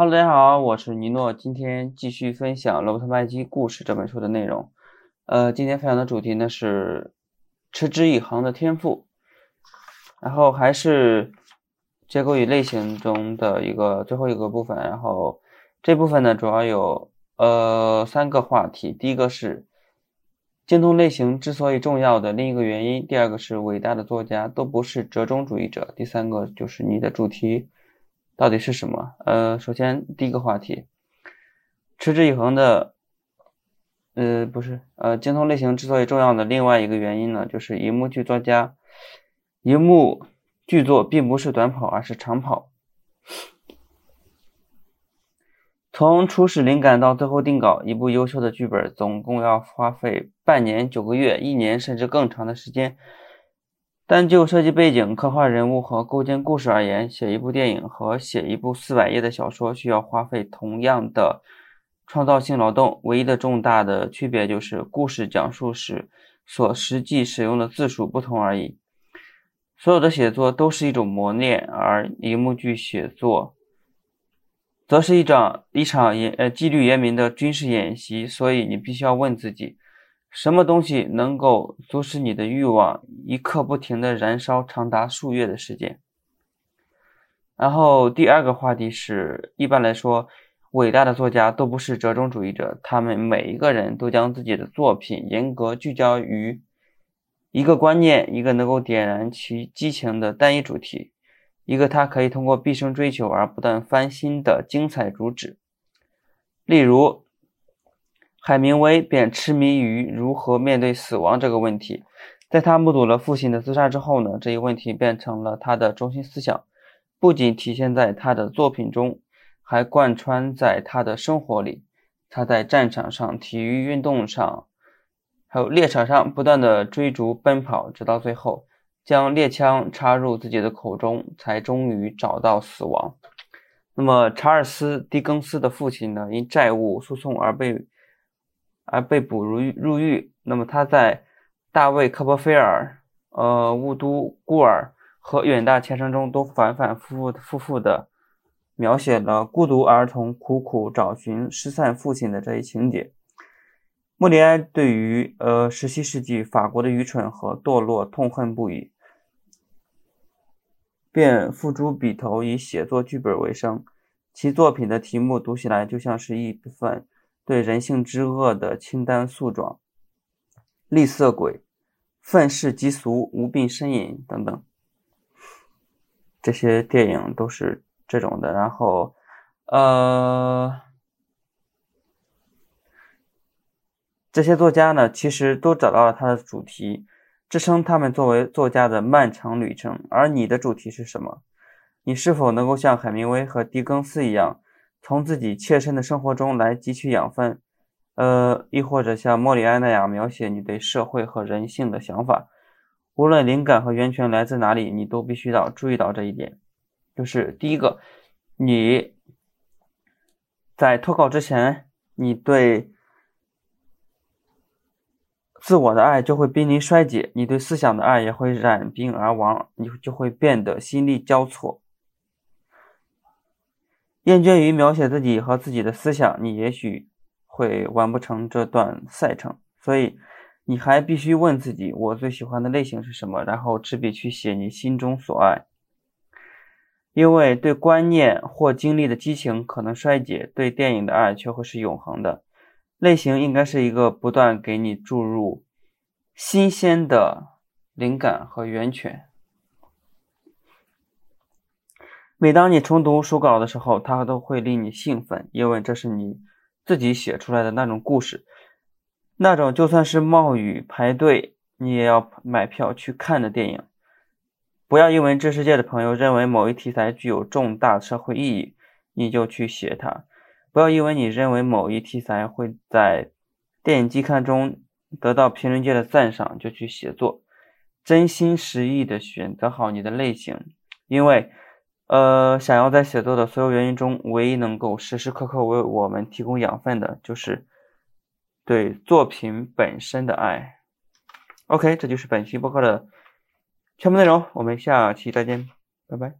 Hello，大家好，我是尼诺，今天继续分享《罗伯特麦基故事》这本书的内容。呃，今天分享的主题呢是持之以恒的天赋，然后还是结构与类型中的一个最后一个部分。然后这部分呢主要有呃三个话题，第一个是精通类型之所以重要的另一个原因，第二个是伟大的作家都不是折中主义者，第三个就是你的主题。到底是什么？呃，首先第一个话题，持之以恒的，呃，不是，呃，精通类型之所以重要的另外一个原因呢，就是银幕剧作家，银幕剧作并不是短跑，而是长跑。从初始灵感到最后定稿，一部优秀的剧本总共要花费半年、九个月、一年，甚至更长的时间。但就设计背景、刻画人物和构建故事而言，写一部电影和写一部四百页的小说需要花费同样的创造性劳动。唯一的重大的区别就是，故事讲述时所实际使用的字数不同而已。所有的写作都是一种磨练，而荧幕剧写作则是一场一场严呃纪律严明的军事演习。所以，你必须要问自己。什么东西能够阻止你的欲望一刻不停的燃烧长达数月的时间？然后第二个话题是，一般来说，伟大的作家都不是折中主义者，他们每一个人都将自己的作品严格聚焦于一个观念，一个能够点燃其激情的单一主题，一个他可以通过毕生追求而不断翻新的精彩主旨。例如。海明威便痴迷于如何面对死亡这个问题。在他目睹了父亲的自杀之后呢，这一问题变成了他的中心思想，不仅体现在他的作品中，还贯穿在他的生活里。他在战场上、体育运动上，还有猎场上不断的追逐奔跑，直到最后将猎枪插入自己的口中，才终于找到死亡。那么，查尔斯·狄更斯的父亲呢，因债务诉讼而被。而被捕入入狱。那么他在大卫·科波菲尔、呃雾都孤儿和远大前程中都反反复复复复的描写了孤独儿童苦苦找寻失散父亲的这一情节。莫里埃对于呃十七世纪法国的愚蠢和堕落痛恨不已，便付诸笔头以写作剧本为生。其作品的题目读起来就像是一份。对人性之恶的清单诉状，吝啬鬼、愤世嫉俗、无病呻吟等等，这些电影都是这种的。然后，呃，这些作家呢，其实都找到了他的主题，支撑他们作为作家的漫长旅程。而你的主题是什么？你是否能够像海明威和狄更斯一样？从自己切身的生活中来汲取养分，呃，亦或者像莫里埃那样描写你对社会和人性的想法，无论灵感和源泉来自哪里，你都必须要注意到这一点。就是第一个，你在脱稿之前，你对自我的爱就会濒临衰竭，你对思想的爱也会染病而亡，你就会变得心力交瘁。厌倦于描写自己和自己的思想，你也许会完不成这段赛程。所以，你还必须问自己：我最喜欢的类型是什么？然后执笔去写你心中所爱。因为对观念或经历的激情可能衰竭，对电影的爱却会是永恒的。类型应该是一个不断给你注入新鲜的灵感和源泉。每当你重读书稿的时候，它都会令你兴奋，因为这是你自己写出来的那种故事，那种就算是冒雨排队，你也要买票去看的电影。不要因为这世界的朋友认为某一题材具有重大社会意义，你就去写它；不要因为你认为某一题材会在电影季刊中得到评论界的赞赏，就去写作。真心实意的选择好你的类型，因为。呃，想要在写作的所有原因中，唯一能够时时刻刻为我们提供养分的，就是对作品本身的爱。OK，这就是本期播客的全部内容，我们下期再见，拜拜。